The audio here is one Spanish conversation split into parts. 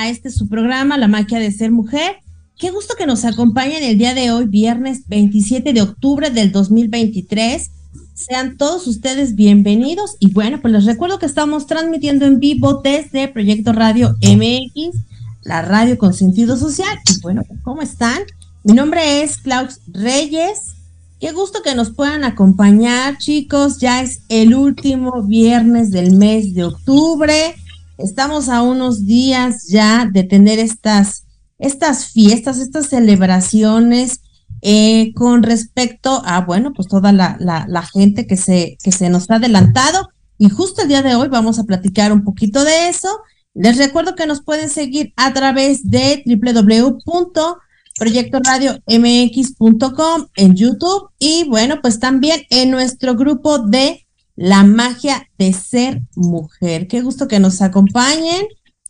a este su programa, La Maquia de Ser Mujer. Qué gusto que nos acompañen el día de hoy, viernes 27 de octubre del 2023. Sean todos ustedes bienvenidos y bueno, pues les recuerdo que estamos transmitiendo en vivo desde Proyecto Radio MX, la radio con sentido social. Y bueno, ¿cómo están? Mi nombre es Klaus Reyes. Qué gusto que nos puedan acompañar, chicos. Ya es el último viernes del mes de octubre. Estamos a unos días ya de tener estas, estas fiestas, estas celebraciones eh, con respecto a, bueno, pues toda la, la, gente que se, que se nos ha adelantado. Y justo el día de hoy vamos a platicar un poquito de eso. Les recuerdo que nos pueden seguir a través de www.proyectoradiomx.com en YouTube y bueno, pues también en nuestro grupo de la magia de ser mujer. Qué gusto que nos acompañen.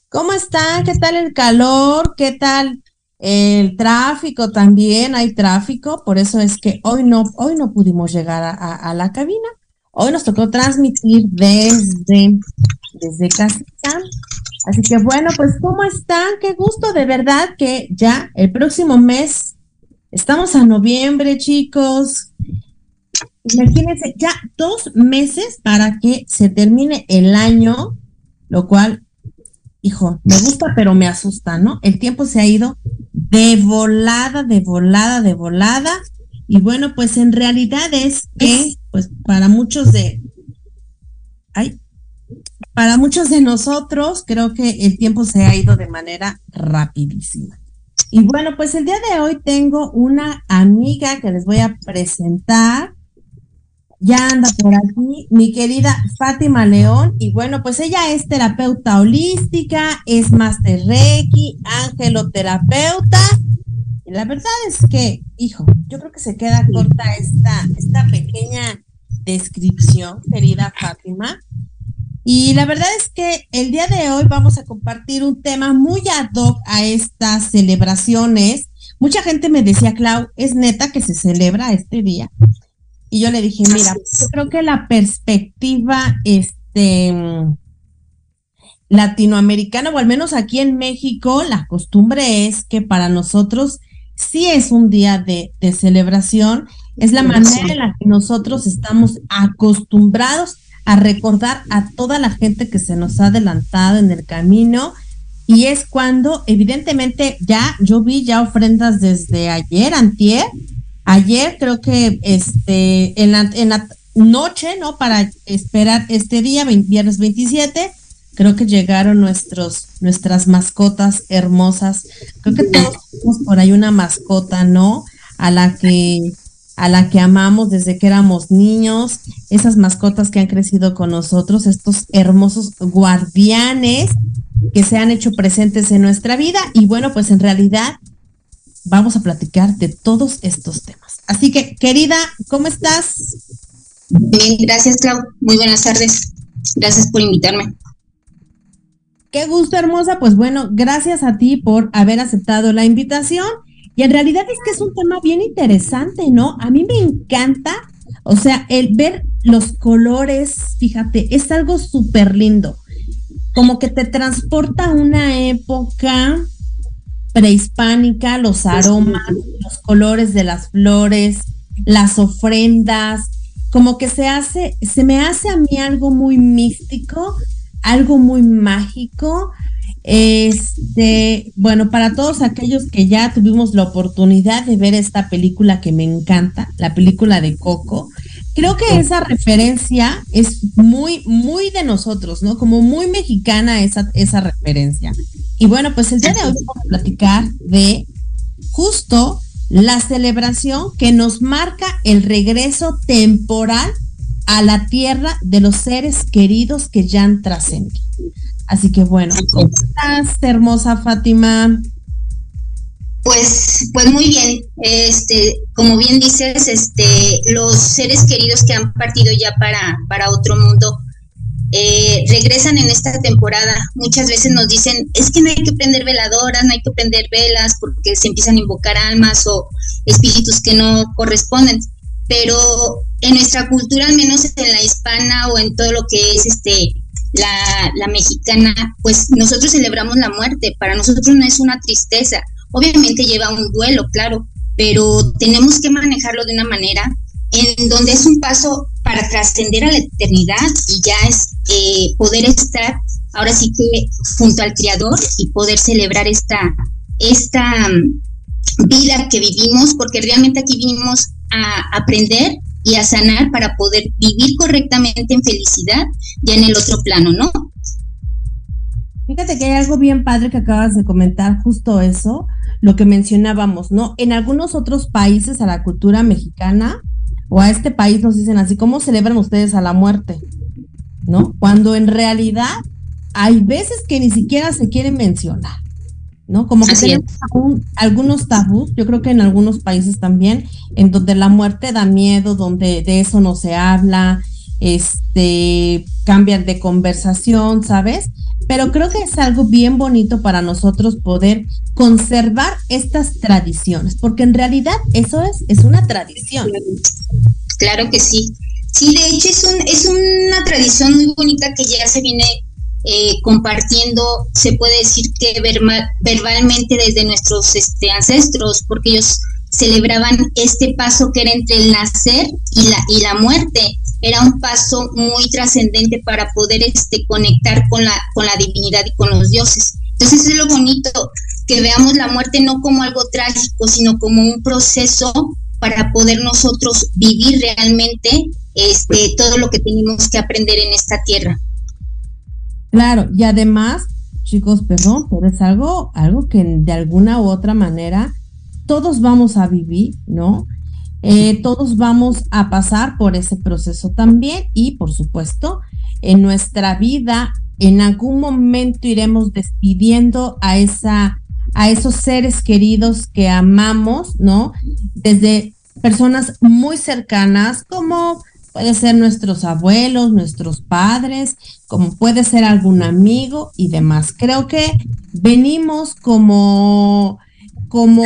¿Cómo están? ¿Qué tal el calor? ¿Qué tal el tráfico también? Hay tráfico, por eso es que hoy no, hoy no pudimos llegar a, la cabina. Hoy nos tocó transmitir desde, desde casita. Así que bueno, pues ¿cómo están? Qué gusto de verdad que ya el próximo mes, estamos a noviembre, chicos. Imagínense, ya dos meses para que se termine el año, lo cual, hijo, me gusta, pero me asusta, ¿no? El tiempo se ha ido de volada, de volada, de volada. Y bueno, pues en realidad es que, pues para muchos de, ay, para muchos de nosotros, creo que el tiempo se ha ido de manera rapidísima. Y bueno, pues el día de hoy tengo una amiga que les voy a presentar ya anda por aquí mi querida Fátima León. Y bueno, pues ella es terapeuta holística, es master Reiki, angeloterapeuta. Y la verdad es que, hijo, yo creo que se queda corta esta, esta pequeña descripción, querida Fátima. Y la verdad es que el día de hoy vamos a compartir un tema muy ad hoc a estas celebraciones. Mucha gente me decía, Clau, es neta que se celebra este día. Y yo le dije, mira, yo creo que la perspectiva este, latinoamericana, o al menos aquí en México, la costumbre es que para nosotros sí es un día de, de celebración, es la manera en la que nosotros estamos acostumbrados a recordar a toda la gente que se nos ha adelantado en el camino. Y es cuando, evidentemente, ya yo vi ya ofrendas desde ayer, antier, Ayer creo que este en la, noche, ¿no? Para esperar este día, viernes 27, creo que llegaron nuestros, nuestras mascotas hermosas. Creo que todos tenemos por ahí una mascota, ¿no? A la que a la que amamos desde que éramos niños, esas mascotas que han crecido con nosotros, estos hermosos guardianes que se han hecho presentes en nuestra vida y bueno, pues en realidad vamos a platicar de todos estos temas. Así que, querida, ¿cómo estás? Bien, gracias, Clau. Muy buenas tardes. Gracias por invitarme. Qué gusto, hermosa. Pues bueno, gracias a ti por haber aceptado la invitación. Y en realidad es que es un tema bien interesante, ¿no? A mí me encanta, o sea, el ver los colores, fíjate, es algo súper lindo. Como que te transporta a una época prehispánica, los aromas, los colores de las flores, las ofrendas, como que se hace, se me hace a mí algo muy místico, algo muy mágico. Este, bueno, para todos aquellos que ya tuvimos la oportunidad de ver esta película que me encanta, la película de Coco, creo que esa referencia es muy, muy de nosotros, ¿no? Como muy mexicana esa, esa referencia. Y bueno, pues el día de hoy vamos a platicar de justo la celebración que nos marca el regreso temporal a la tierra de los seres queridos que ya han trascendido. Así que bueno, ¿cómo estás, hermosa Fátima? Pues, pues muy bien. Este, como bien dices, este, los seres queridos que han partido ya para, para otro mundo eh, regresan en esta temporada. Muchas veces nos dicen, es que no hay que prender veladoras, no hay que prender velas porque se empiezan a invocar almas o espíritus que no corresponden. Pero en nuestra cultura, al menos en la hispana o en todo lo que es este la, la mexicana, pues nosotros celebramos la muerte. Para nosotros no es una tristeza. Obviamente lleva un duelo, claro, pero tenemos que manejarlo de una manera en donde es un paso para trascender a la eternidad y ya es eh, poder estar ahora sí que junto al Creador y poder celebrar esta, esta mm, vida que vivimos, porque realmente aquí vinimos a aprender y a sanar para poder vivir correctamente en felicidad ya en el otro plano, ¿no? Fíjate que hay algo bien padre que acabas de comentar, justo eso, lo que mencionábamos, ¿no? En algunos otros países a la cultura mexicana o a este país nos dicen así, ¿cómo celebran ustedes a la muerte? ¿No? Cuando en realidad hay veces que ni siquiera se quieren mencionar, ¿no? Como que tenemos algunos tabús, yo creo que en algunos países también, en donde la muerte da miedo, donde de eso no se habla, este, cambian de conversación, ¿sabes? Pero creo que es algo bien bonito para nosotros poder conservar estas tradiciones, porque en realidad eso es, es una tradición. Claro que sí. Sí, de hecho es, un, es una tradición muy bonita que ya se viene eh, compartiendo, se puede decir que verbalmente desde nuestros este, ancestros, porque ellos celebraban este paso que era entre el nacer y la, y la muerte era un paso muy trascendente para poder este, conectar con la, con la divinidad y con los dioses. Entonces es lo bonito, que veamos la muerte no como algo trágico, sino como un proceso para poder nosotros vivir realmente este, todo lo que tenemos que aprender en esta tierra. Claro, y además, chicos, perdón, pero es algo, algo que de alguna u otra manera todos vamos a vivir, ¿no? Eh, todos vamos a pasar por ese proceso también y por supuesto en nuestra vida en algún momento iremos despidiendo a esa a esos seres queridos que amamos, ¿no? Desde personas muy cercanas como puede ser nuestros abuelos, nuestros padres, como puede ser algún amigo y demás. Creo que venimos como como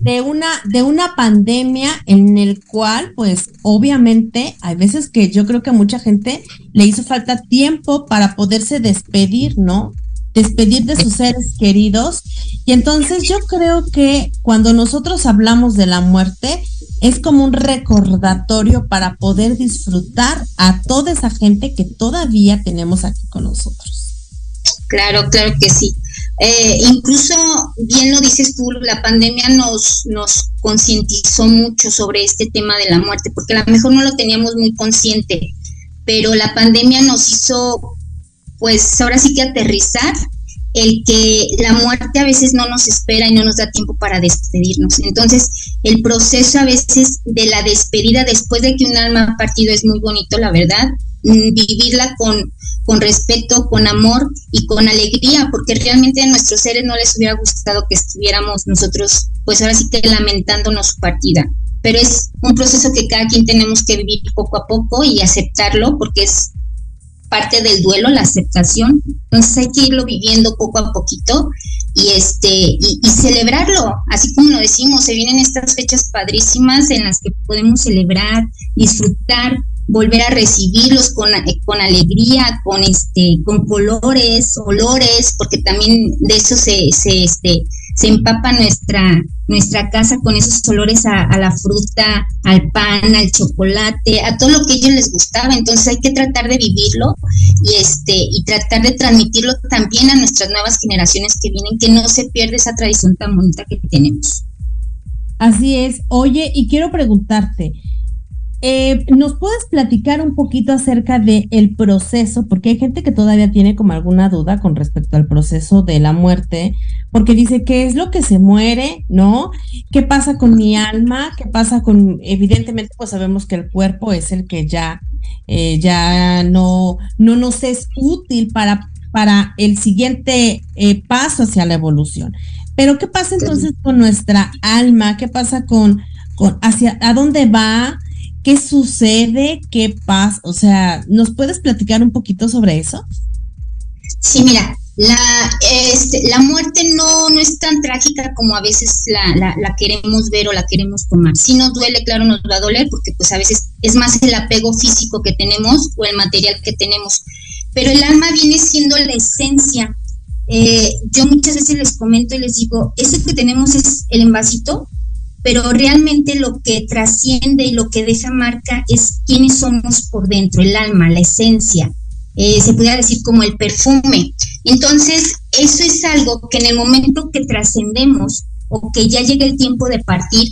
de una, de una pandemia en el cual, pues, obviamente, hay veces que yo creo que a mucha gente le hizo falta tiempo para poderse despedir, ¿no? Despedir de sus seres queridos. Y entonces yo creo que cuando nosotros hablamos de la muerte, es como un recordatorio para poder disfrutar a toda esa gente que todavía tenemos aquí con nosotros. Claro, claro que sí. Eh, incluso, bien lo dices tú, la pandemia nos, nos concientizó mucho sobre este tema de la muerte, porque a lo mejor no lo teníamos muy consciente, pero la pandemia nos hizo, pues ahora sí que aterrizar el que la muerte a veces no nos espera y no nos da tiempo para despedirnos. Entonces, el proceso a veces de la despedida después de que un alma ha partido es muy bonito, la verdad. Vivirla con, con respeto, con amor y con alegría, porque realmente a nuestros seres no les hubiera gustado que estuviéramos nosotros, pues ahora sí que lamentándonos su partida. Pero es un proceso que cada quien tenemos que vivir poco a poco y aceptarlo, porque es parte del duelo, la aceptación. Entonces hay que irlo viviendo poco a poquito y este y, celebrarlo, así como lo decimos, se vienen estas fechas padrísimas en las que podemos celebrar, disfrutar, volver a recibirlos con, con alegría, con este, con colores, olores, porque también de eso se, se, este, se empapa nuestra, nuestra casa con esos olores a, la fruta, al pan, al chocolate, a todo lo que a ellos les gustaba. Entonces hay que tratar de vivirlo y este, y tratar de transmitirlo también a nuestras nuevas generaciones que vienen, que no se pierda esa tradición tan bonita que tenemos. Así es. Oye, y quiero preguntarte, eh, ¿Nos puedes platicar un poquito acerca del el proceso? Porque hay gente que todavía tiene como alguna duda con respecto al proceso de la muerte, porque dice, ¿qué es lo que se muere? ¿No? ¿Qué pasa con mi alma? ¿Qué pasa con, evidentemente, pues sabemos que el cuerpo es el que ya, eh, ya no, no nos es útil para, para el siguiente eh, paso hacia la evolución. Pero ¿qué pasa entonces con nuestra alma? ¿Qué pasa con, con hacia, a dónde va? ¿Qué sucede? ¿Qué pasa? O sea, ¿nos puedes platicar un poquito sobre eso? Sí, mira, la, este, la muerte no, no es tan trágica como a veces la, la, queremos ver o la queremos tomar. Si nos duele, claro, nos va a doler porque pues a veces es más el apego físico que tenemos o el material que tenemos. Pero el alma viene siendo la esencia. Eh, yo muchas veces les comento y les digo, ese que tenemos es el envasito, pero realmente lo que trasciende y lo que deja marca es quiénes somos por dentro, el alma, la esencia, eh, se podría decir como el perfume. Entonces, eso es algo que en el momento que trascendemos o que ya llega el tiempo de partir,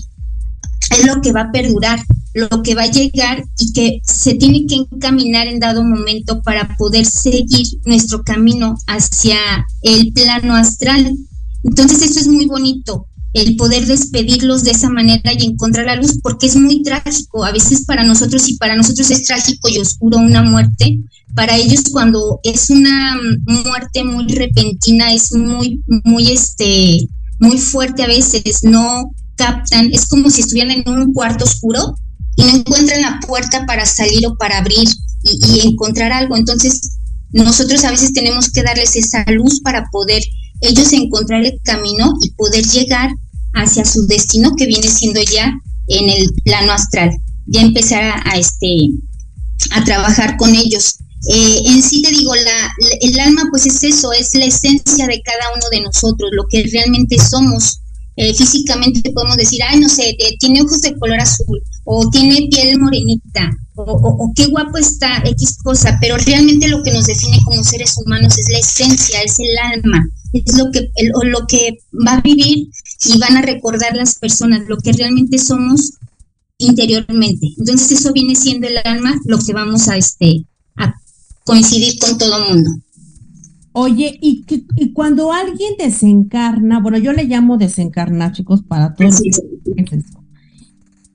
es lo que va a perdurar, lo que va a llegar y que se tiene que encaminar en dado momento para poder seguir nuestro camino hacia el plano astral. Entonces eso es muy bonito, el poder despedirlos de esa manera y encontrar la luz, porque es muy trágico. A veces para nosotros, y para nosotros es trágico y oscuro una muerte, para ellos cuando es una muerte muy repentina, es muy, muy, este, muy fuerte a veces, no captan, es como si estuvieran en un cuarto oscuro y no encuentran la puerta para salir o para abrir y, y encontrar algo. Entonces, nosotros a veces tenemos que darles esa luz para poder ellos encontrar el camino y poder llegar hacia su destino que viene siendo ya en el plano astral, ya empezar a, este a trabajar con ellos. Eh, en sí te digo, la, el alma pues es eso, es la esencia de cada uno de nosotros, lo que realmente somos. Eh, físicamente podemos decir, ay, no sé, eh, tiene ojos de color azul, o tiene piel morenita, o, o, qué guapo está X cosa, pero realmente lo que nos define como seres humanos es la esencia, es el alma, es lo que, lo que va a vivir y van a recordar las personas, lo que realmente somos interiormente. Entonces eso viene siendo el alma, lo que vamos a, este, a coincidir con todo el mundo. Oye, y, cuando alguien desencarna, bueno, yo le llamo desencarnar, chicos, para todos.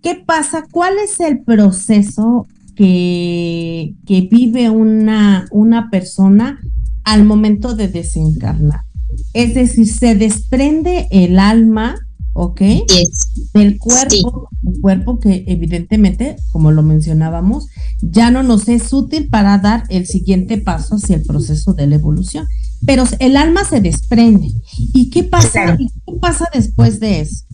¿Qué pasa? ¿Cuál es el proceso que, que vive una, una persona al momento de desencarnar? Es decir, se desprende el alma, ¿ok? Del cuerpo, un cuerpo que evidentemente, como lo mencionábamos, ya no nos es útil para dar el siguiente paso hacia el proceso de la evolución. Pero el alma se desprende. ¿Y qué pasa? ¿Y qué pasa después de eso?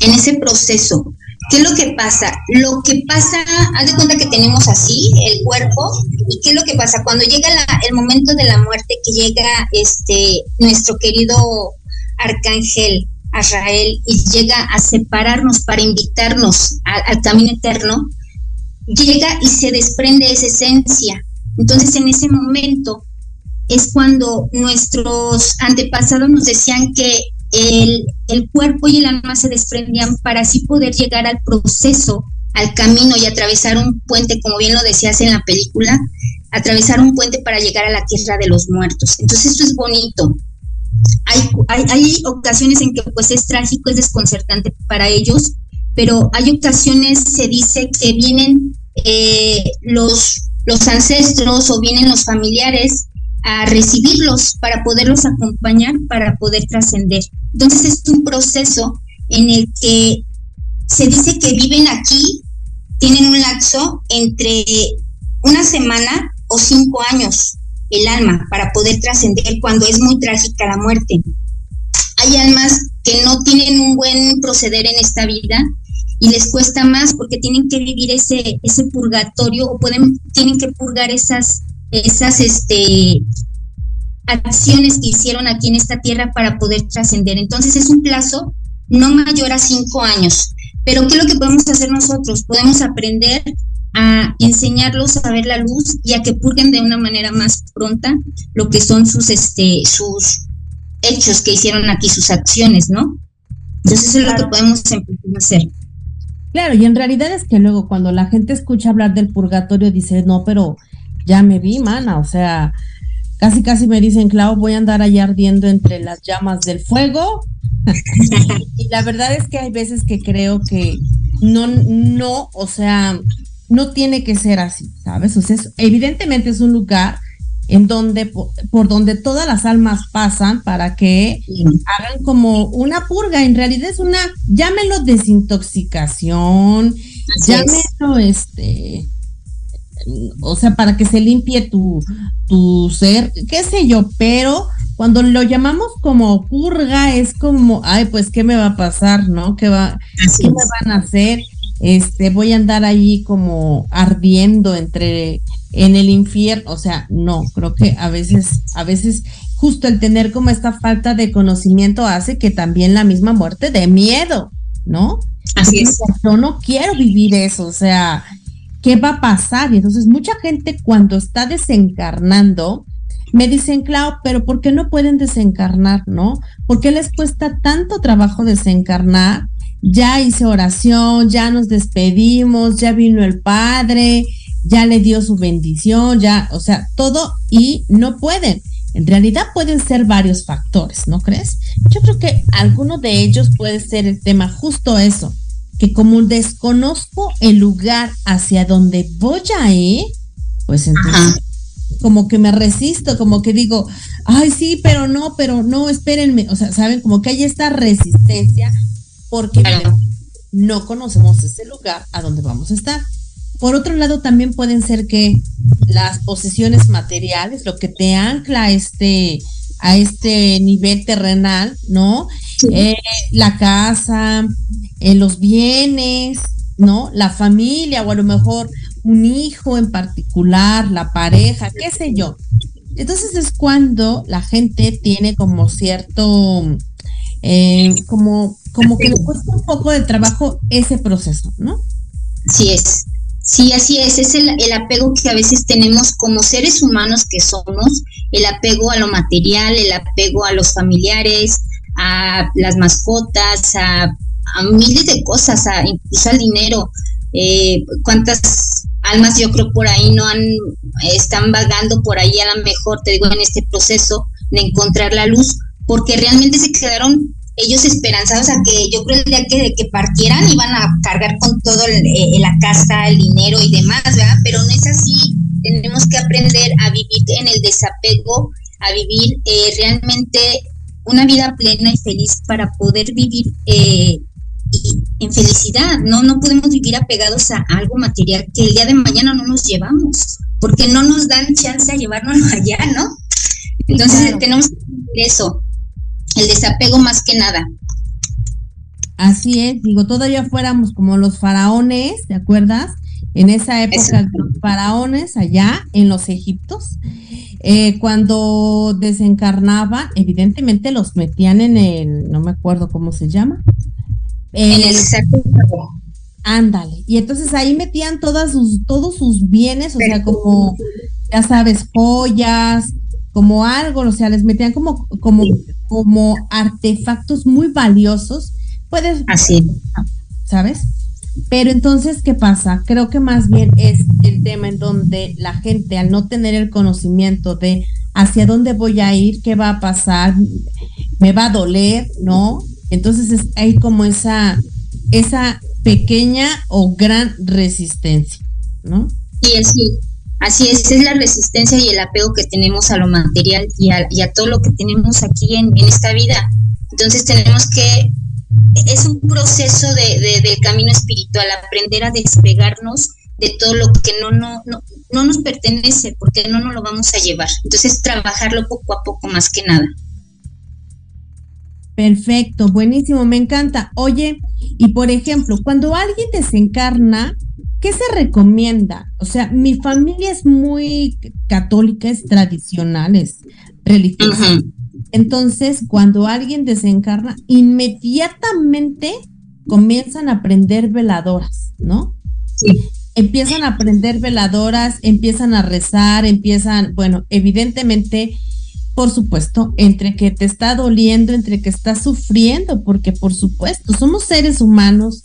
En ese proceso, ¿Qué es lo que pasa? Lo que pasa, haz de cuenta que tenemos así el cuerpo, y qué es lo que pasa cuando llega el momento de la muerte, que llega este nuestro querido arcángel Azrael y llega a separarnos para invitarnos al camino eterno, llega y se desprende esa esencia. Entonces en ese momento es cuando nuestros antepasados nos decían que el, cuerpo y el alma se desprendían para así poder llegar al proceso, al camino y atravesar un puente, como bien lo decías en la película, atravesar un puente para llegar a la tierra de los muertos. Entonces esto es bonito. Hay, ocasiones en que pues es trágico, es desconcertante para ellos, pero hay ocasiones, se dice que vienen eh, los, los ancestros o vienen los familiares a recibirlos para poderlos acompañar, para poder trascender. Entonces es un proceso en el que se dice que viven aquí, tienen un lapso entre una semana o cinco años el alma para poder trascender cuando es muy trágica la muerte. Hay almas que no tienen un buen proceder en esta vida y les cuesta más porque tienen que vivir ese ese purgatorio o pueden tienen que purgar esas esas este acciones que hicieron aquí en esta tierra para poder trascender. Entonces es un plazo no mayor a cinco años. Pero ¿qué es lo que podemos hacer nosotros? Podemos aprender a enseñarlos a ver la luz y a que purguen de una manera más pronta lo que son sus, este, sus hechos que hicieron aquí, sus acciones, ¿no? Entonces eso es lo que podemos empezar a hacer. Claro, y en realidad es que luego cuando la gente escucha hablar del purgatorio dice, no, pero ya me vi, mana, o sea, casi casi me dicen, Clau, voy a andar allá ardiendo entre las llamas del fuego. y la verdad es que hay veces que creo que no, no, o sea, no tiene que ser así, ¿sabes? O sea, evidentemente es un lugar en donde, por, donde todas las almas pasan para que hagan como una purga. En realidad es una, llámelo desintoxicación, llámelo este, o sea, para que se limpie tu, tu ser, qué sé yo, pero cuando lo llamamos como purga es como, ay, pues, ¿qué me va a pasar, no? ¿Qué, va, ¿qué me van a hacer? este, voy a andar ahí como ardiendo entre en el infierno, o sea, no, creo que a veces, a veces justo el tener como esta falta de conocimiento hace que también la misma muerte de miedo, ¿no? Así es. Yo no quiero vivir eso, o sea, ¿qué va a pasar? Y entonces mucha gente cuando está desencarnando, me dicen, Clau, pero ¿por qué no pueden desencarnar, no? ¿Por qué les cuesta tanto trabajo desencarnar? ya hice oración, ya nos despedimos, ya vino el Padre, ya le dio su bendición, ya, o sea, todo y no pueden. En realidad pueden ser varios factores, ¿no crees? Yo creo que alguno de ellos puede ser el tema justo eso, que como desconozco el lugar hacia donde voy a ir, pues entonces como que me resisto, como que digo, ay sí, pero no, pero no, espérenme, o sea, saben, como que hay esta resistencia porque no conocemos ese lugar a donde vamos a estar. Por otro lado, también pueden ser que las posesiones materiales, lo que te ancla a este, a este nivel terrenal, ¿no? Eh, la casa, eh, los bienes, ¿no? La familia o a lo mejor un hijo en particular, la pareja, qué sé yo. Entonces es cuando la gente tiene como cierto, eh, como como que le cuesta un poco de trabajo ese proceso, ¿no? Así es. Sí, así es, es el, apego que a veces tenemos como seres humanos que somos, el apego a lo material, el apego a los familiares, a las mascotas, a, miles de cosas, a, incluso al dinero. Eh, ¿Cuántas almas yo creo por ahí no han, están vagando por ahí a lo mejor, te digo, en este proceso de encontrar la luz, porque realmente se quedaron ellos esperanzados a que yo creo el día que, que partieran iban a cargar con todo eh, la casa, el dinero y demás, ¿verdad? Pero no es así. Tenemos que aprender a vivir en el desapego, a vivir eh, realmente una vida plena y feliz para poder vivir eh, en felicidad. No, no podemos vivir apegados a algo material que el día de mañana no nos llevamos, porque no nos dan chance a llevarnos allá, ¿no? Entonces tenemos que vivir eso, el desapego más que nada. Así es, digo, todavía fuéramos como los faraones, ¿te acuerdas? En esa época, los faraones allá en los Egiptos, eh, cuando desencarnaban, evidentemente los metían en el, no me acuerdo cómo se llama. En el sarcófago. Ándale. Y entonces ahí metían todas sus, todos sus bienes, o sea, como, ya sabes, joyas, como algo, o sea, les metían como, como como artefactos muy valiosos, puedes... Así. ¿Sabes? Pero entonces, ¿qué pasa? Creo que más bien es el tema en donde la gente, al no tener el conocimiento de hacia dónde voy a ir, qué va a pasar, me va a doler, ¿no? Entonces hay como esa, esa pequeña o gran resistencia, ¿no? Sí, sí. Así es, es la resistencia y el apego que tenemos a lo material y a, todo lo que tenemos aquí en, esta vida. Entonces tenemos que, es un proceso de, del camino espiritual, aprender a despegarnos de todo lo que no, no, no, no nos pertenece, porque no nos lo vamos a llevar. Entonces trabajarlo poco a poco más que nada. Perfecto, buenísimo, me encanta. Oye, y por ejemplo, cuando alguien desencarna, ¿qué se recomienda? O sea, mi familia es muy católica, es tradicional, es religiosa. Entonces, cuando alguien desencarna, inmediatamente comienzan a prender veladoras, ¿no? Sí. Empiezan a prender veladoras, empiezan a rezar, empiezan, bueno, evidentemente, por supuesto, entre que te está doliendo, entre que estás sufriendo, porque por supuesto, somos seres humanos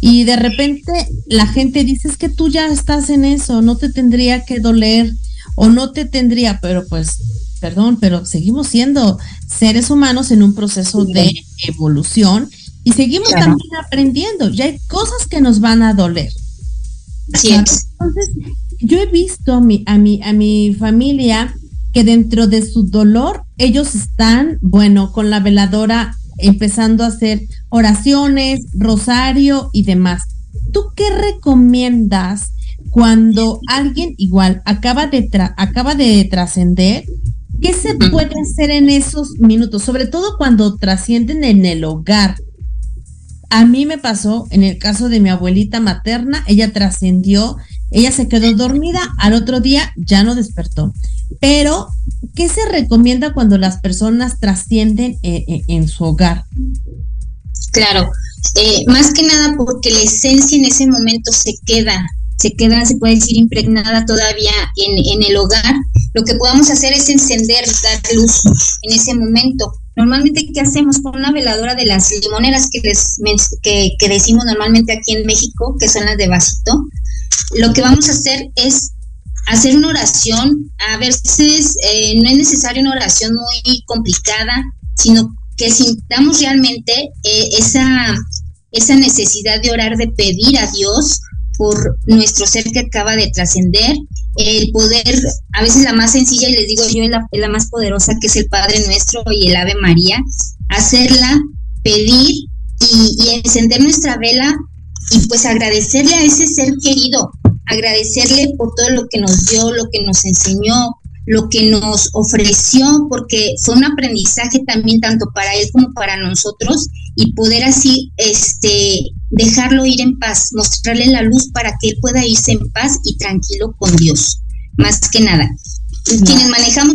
y de repente la gente dice es que tú ya estás en eso, no te tendría que doler o no te tendría, pero pues, perdón, pero seguimos siendo seres humanos en un proceso de evolución y seguimos también aprendiendo. Ya hay cosas que nos van a doler. Entonces, yo he visto a mi, a mi, a mi familia que dentro de su dolor, ellos están, bueno, con la veladora empezando a hacer oraciones, rosario y demás. ¿Tú qué recomiendas cuando alguien igual acaba de, acaba de trascender? ¿Qué se puede hacer en esos minutos? Sobre todo cuando trascienden en el hogar. A mí me pasó en el caso de mi abuelita materna, ella trascendió, ella se quedó dormida, al otro día ya no despertó. Pero, ¿qué se recomienda cuando las personas trascienden eh, eh, en, su hogar? Claro, eh, más que nada porque la esencia en ese momento se queda, se queda, se puede decir, impregnada todavía en, en el hogar. Lo que podamos hacer es encender, dar luz en ese momento Normalmente, ¿qué hacemos con una veladora de las limoneras que, les, que, que decimos normalmente aquí en México, que son las de vasito? Lo que vamos a hacer es hacer una oración. A veces eh, no es necesaria una oración muy complicada, sino que sintamos realmente eh, esa, esa necesidad de orar, de pedir a Dios por nuestro ser que acaba de trascender, el poder, a veces la más sencilla, y les digo yo, es la, más poderosa, que es el Padre Nuestro y el Ave María, hacerla, pedir y, y encender nuestra vela y pues agradecerle a ese ser querido, agradecerle por todo lo que nos dio, lo que nos enseñó, lo que nos ofreció, porque fue un aprendizaje también tanto para él como para nosotros y poder así este dejarlo ir en paz, mostrarle la luz para que él pueda irse en paz y tranquilo con Dios, más que nada. Quienes manejamos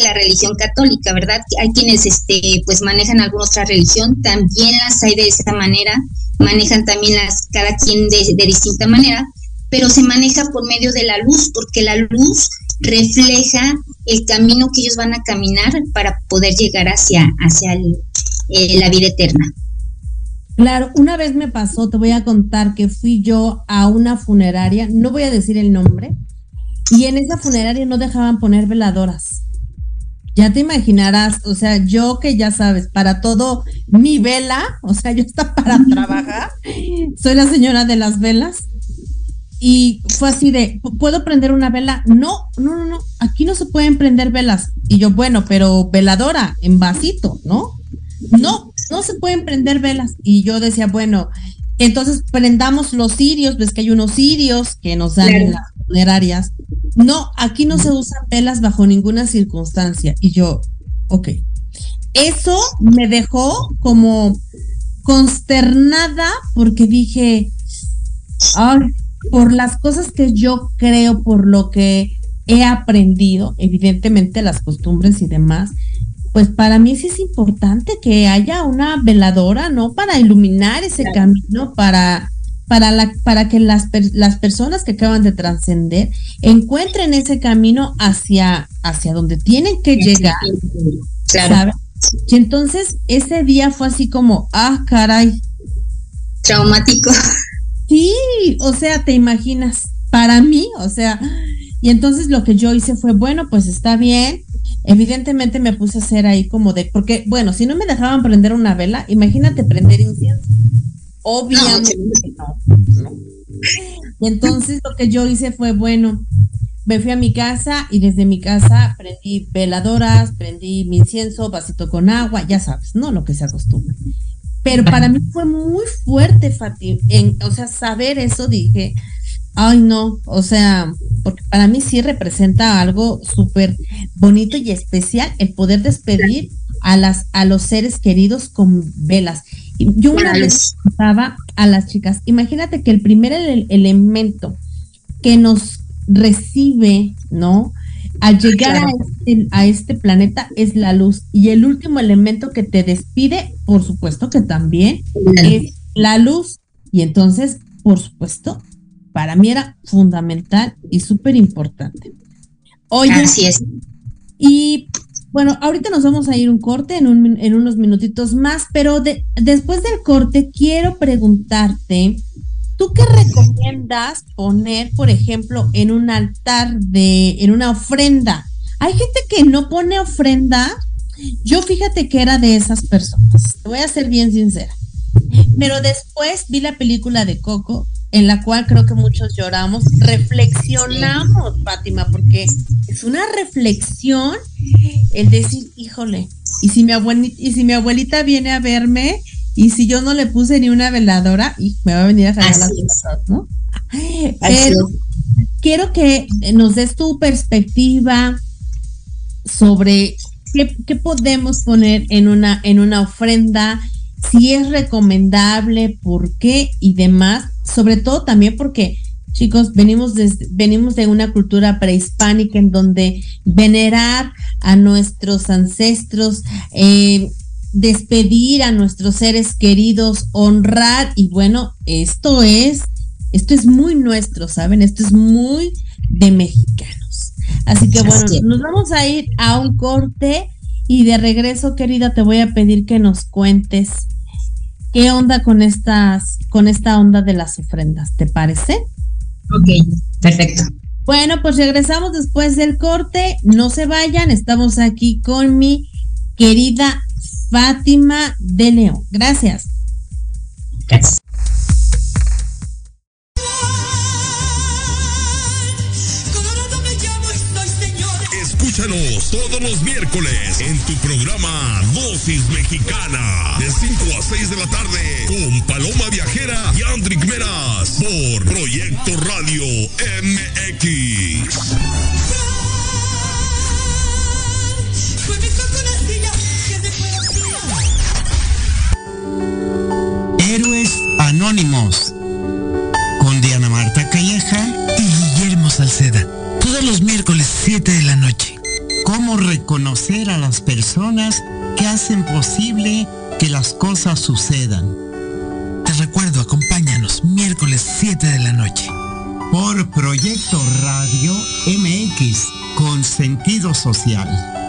la religión católica, ¿verdad? Hay quienes este pues manejan alguna otra religión, también las hay de esa manera, manejan también las cada quien de, de distinta manera, pero se maneja por medio de la luz, porque la luz refleja el camino que ellos van a caminar para poder llegar hacia, hacia eh, la vida eterna. Claro, una vez me pasó, te voy a contar que fui yo a una funeraria, no voy a decir el nombre, y en esa funeraria no dejaban poner veladoras. Ya te imaginarás, o sea, yo que ya sabes, para todo mi vela, o sea, yo está para trabajar, soy la señora de las velas, y fue así de, ¿puedo prender una vela? No, no, no, no, aquí no se pueden prender velas. Y yo, bueno, pero veladora, en vasito, ¿no? No, no se pueden prender velas. Y yo decía, bueno, entonces prendamos los cirios, ves que hay unos cirios que nos dan en las funerarias. No, aquí no se usan velas bajo ninguna circunstancia. Y yo, ok. Eso me dejó como consternada porque dije, ay, por las cosas que yo creo, por lo que he aprendido, evidentemente las costumbres y demás, pues para mí sí es importante que haya una veladora, ¿no? Para iluminar ese camino, para, para, la, para que las, las personas que acaban de trascender encuentren ese camino hacia, hacia donde tienen que llegar. Claro. Y entonces ese día fue así como, ah, caray. Traumático. Sí, o sea, te imaginas, para mí, o sea, y entonces lo que yo hice fue, bueno, pues está bien. Evidentemente me puse a hacer ahí como de, porque, bueno, si no me dejaban prender una vela, imagínate prender incienso. Obviamente no. Y entonces lo que yo hice fue, bueno, me fui a mi casa y desde mi casa prendí veladoras, prendí mi incienso, vasito con agua, ya sabes, ¿no? Lo que se acostumbra. Pero para mí fue muy fuerte, Fati, en, o sea, saber eso, dije, ay no, o sea, porque para mí sí representa algo súper bonito y especial el poder despedir a las a los seres queridos con velas. Yo una vez contaba a las chicas, imagínate que el primer elemento que nos recibe, ¿no? Al llegar a, este, a este planeta es la luz. Y el último elemento que te despide, por supuesto que también es la luz. Y entonces, por supuesto, para mí era fundamental y súper importante. Oye, Así es. Y bueno, ahorita nos vamos a ir un corte en, un, en unos minutitos más, pero de, después del corte quiero preguntarte, ¿tú qué recomiendas poner, por ejemplo, en un altar de, en una ofrenda? Hay gente que no pone ofrenda. Yo fíjate que era de esas personas. Te voy a ser bien sincera. Pero después vi la película de Coco en la cual creo que muchos lloramos, reflexionamos, Fátima, porque es una reflexión el decir, híjole, y si mi abuelita, y si mi abuelita viene a verme, y si yo no le puse ni una veladora, y me va a venir a jalar las cosas, ¿no? Pero quiero que nos des tu perspectiva sobre qué, qué podemos poner en una, en una ofrenda, si es recomendable, por qué y demás, sobre todo también porque chicos, venimos de, venimos de una cultura prehispánica en donde venerar a nuestros ancestros, eh, despedir a nuestros seres queridos, honrar, y bueno, esto es, esto es muy nuestro, ¿saben? Esto es muy de mexicanos. Así que bueno, nos vamos a ir a un corte y de regreso, querida, te voy a pedir que nos cuentes qué onda con estas, con esta onda de las ofrendas, ¿te parece? Ok, perfecto. Bueno, pues regresamos después del corte. No se vayan, estamos aquí con mi querida Fátima de León. Gracias. Gracias. Escúchanos todos los miércoles en tu programa Dosis Mexicana de 5 a 6 de la tarde con Paloma Viajera y Andrick Meras por Proyecto Radio MX. Anónimos con Diana Marta Calleja y Guillermo Salceda. Todos los miércoles 7 de la noche cómo reconocer a las personas que hacen posible que las cosas sucedan. Te recuerdo, acompáñanos miércoles 7 de la noche. Por Proyecto Radio MX con sentido social.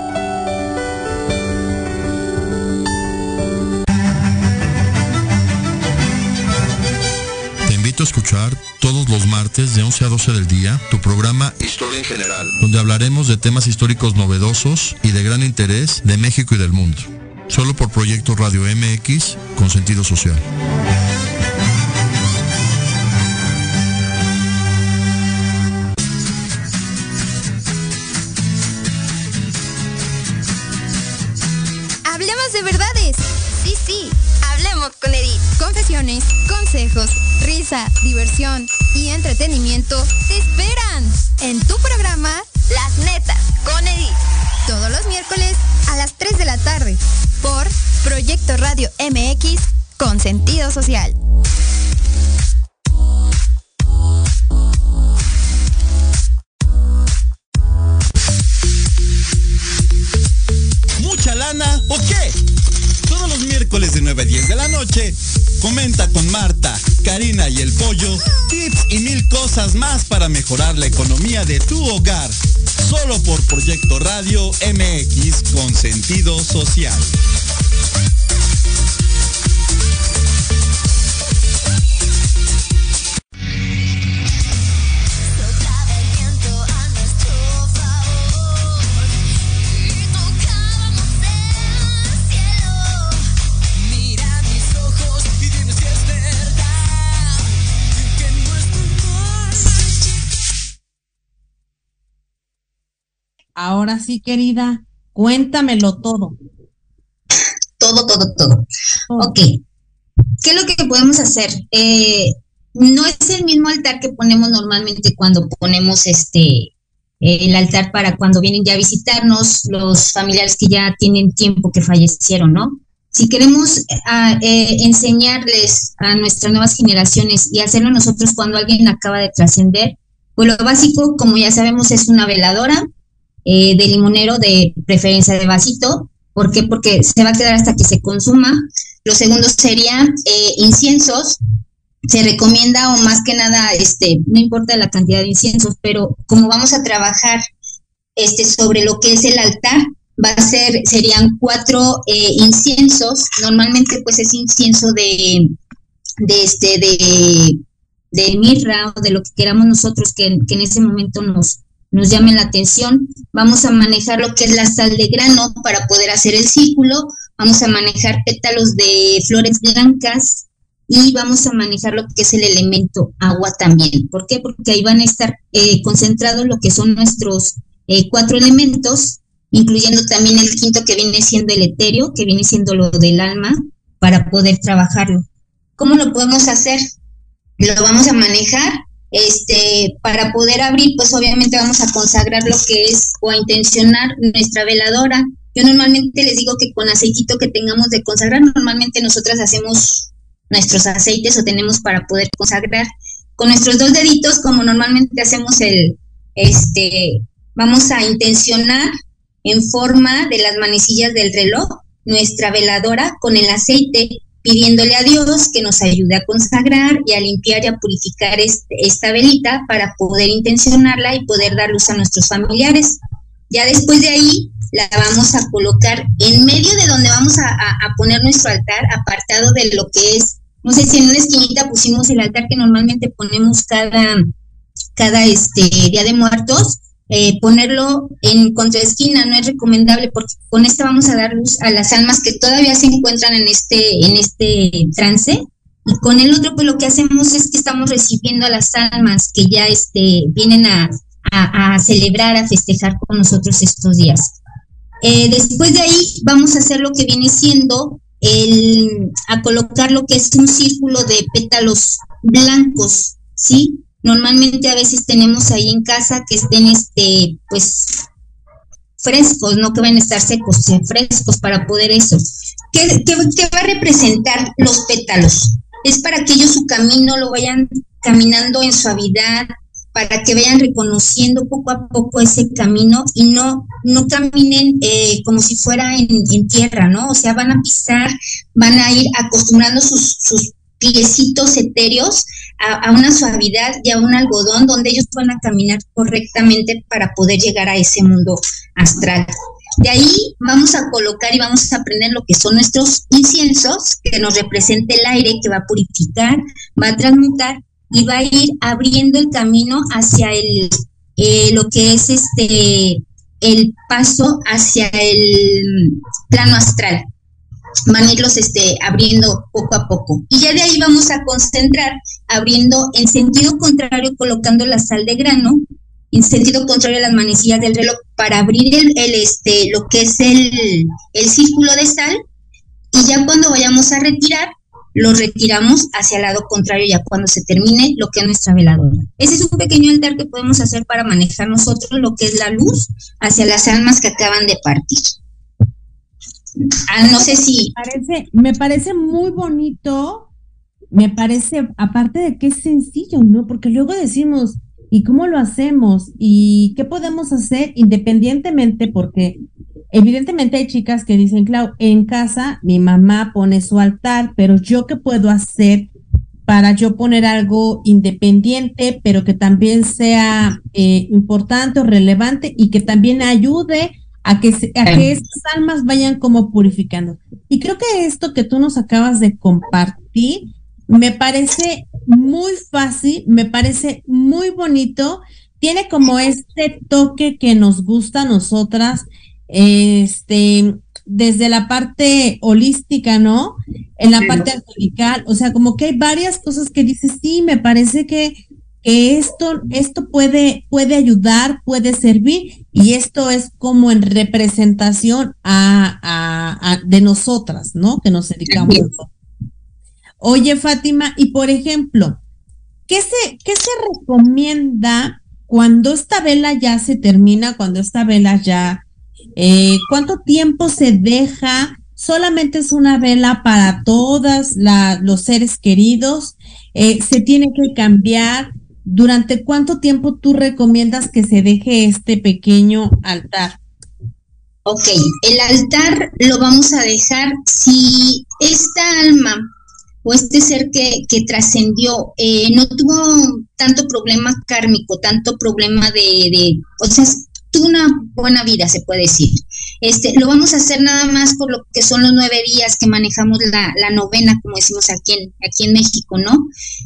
Invito a escuchar todos los martes de 11 a 12 del día tu programa Historia en General, donde hablaremos de temas históricos novedosos y de gran interés de México y del mundo. Solo por Proyecto Radio MX con sentido social. Hablemos de verdades. Sí, sí, hablemos con Edith. Confesiones, consejos, risa, diversión y entretenimiento te esperan en tu programa Las Netas con Edith. Todos los miércoles a las 3 de la tarde por Proyecto Radio MX con sentido social. ¿Mucha lana o qué? Todos los miércoles de 9 a 10 de la noche, comenta con Marta, Karina y el Pollo tips y mil cosas más para mejorar la economía de tu hogar. Solo por Proyecto Radio MX con sentido social. Ahora sí, querida, cuéntamelo todo. Todo, todo, todo. Ok. ¿Qué es lo que podemos hacer? Eh, no es el mismo altar que ponemos normalmente cuando ponemos este el altar para cuando vienen ya a visitarnos los familiares que ya tienen tiempo que fallecieron, ¿no? Si queremos eh, enseñarles a nuestras nuevas generaciones y hacerlo nosotros cuando alguien acaba de trascender, pues lo básico, como ya sabemos, es una veladora, eh, de limonero de preferencia de vasito. ¿Por qué? Porque se va a quedar hasta que se consuma. Lo segundo serían eh, inciensos. Se recomienda o más que nada, este, no importa la cantidad de inciensos, pero como vamos a trabajar este, sobre lo que es el altar, va a ser, serían cuatro eh, inciensos. Normalmente pues es incienso de, este, de, mirra o de lo que queramos nosotros que en ese momento nos, nos llame la atención. Vamos a manejar lo que es la sal de grano para poder hacer el círculo. Vamos a manejar pétalos de flores blancas y vamos a manejar lo que es el elemento agua también. ¿Por qué? Porque ahí van a estar eh, concentrados lo que son nuestros eh, cuatro elementos, incluyendo también el quinto que viene siendo el etéreo, que viene siendo lo del alma, para poder trabajarlo. ¿Cómo lo podemos hacer? Lo vamos a manejar este, para poder abrir, pues obviamente vamos a consagrar lo que es o a intencionar nuestra veladora. Yo normalmente les digo que con aceitito que tengamos de consagrar, normalmente nosotras hacemos nuestros aceites o tenemos para poder consagrar. Con nuestros dos deditos, como normalmente hacemos el, este, vamos a intencionar en forma de las manecillas del reloj nuestra veladora con el aceite pidiéndole a Dios que nos ayude a consagrar y a limpiar y a purificar esta velita para poder intencionarla y poder dar luz a nuestros familiares. Ya después de ahí la vamos a colocar en medio de donde vamos a, poner nuestro altar, apartado de lo que es, no sé si en una esquinita pusimos el altar que normalmente ponemos cada, cada este día de muertos, eh, ponerlo en contraesquina no es recomendable porque con esta vamos a dar luz a las almas que todavía se encuentran en este, en este trance. Y con el otro, pues lo que hacemos es que estamos recibiendo a las almas que ya este, vienen a, celebrar, a festejar con nosotros estos días. Eh, después de ahí vamos a hacer lo que viene siendo el, a colocar lo que es un círculo de pétalos blancos, ¿sí? Normalmente a veces tenemos ahí en casa que estén, este, pues, frescos, no que van a estar secos, frescos para poder eso. ¿Qué, va a representar los pétalos? Es para que ellos su camino lo vayan caminando en suavidad, para que vayan reconociendo poco a poco ese camino y no, no caminen eh, como si fuera en, en, tierra, ¿no? O sea, van a pisar, van a ir acostumbrando sus, sus piecitos etéreos a, una suavidad y a un algodón donde ellos van a caminar correctamente para poder llegar a ese mundo astral. De ahí vamos a colocar y vamos a aprender lo que son nuestros inciensos, que nos representa el aire que va a purificar, va a transmutar y va a ir abriendo el camino hacia el eh, lo que es este el paso hacia el plano astral van irlos este, abriendo poco a poco. Y ya de ahí vamos a concentrar abriendo en sentido contrario, colocando la sal de grano, en sentido contrario a las manecillas del reloj, para abrir el, este, lo que es el, el círculo de sal. Y ya cuando vayamos a retirar, lo retiramos hacia el lado contrario ya cuando se termine lo que es nuestra veladora. Ese es un pequeño altar que podemos hacer para manejar nosotros lo que es la luz hacia las almas que acaban de partir. Ah, no sé si. Me parece, muy bonito, me parece, aparte de que es sencillo, ¿no? Porque luego decimos, ¿y cómo lo hacemos? ¿Y qué podemos hacer independientemente? Porque evidentemente hay chicas que dicen, Clau, en casa mi mamá pone su altar, pero yo qué puedo hacer para yo poner algo independiente, pero que también sea eh, importante o relevante y que también ayude a que, a que estas almas vayan como purificando. Y creo que esto que tú nos acabas de compartir me parece muy fácil, me parece muy bonito, tiene como este toque que nos gusta a nosotras, este, desde la parte holística, ¿no? En la parte angelical, o sea, como que hay varias cosas que dices, sí, me parece que que esto, esto puede, puede ayudar, puede servir, y esto es como en representación a, de nosotras, ¿no? Que nos dedicamos a Oye, Fátima, y por ejemplo, ¿qué se, qué se recomienda cuando esta vela ya se termina, cuando esta vela ya, eh, cuánto tiempo se deja? Solamente es una vela para todas los seres queridos, eh, se tiene que cambiar, ¿durante cuánto tiempo tú recomiendas que se deje este pequeño altar? Ok, el altar lo vamos a dejar si esta alma o este ser que, que trascendió eh, no tuvo tanto problema kármico, tanto problema de, de, o sea, una buena vida, se puede decir. Este, lo vamos a hacer nada más por lo que son los nueve días que manejamos la, la novena, como decimos aquí en, aquí en México, ¿no?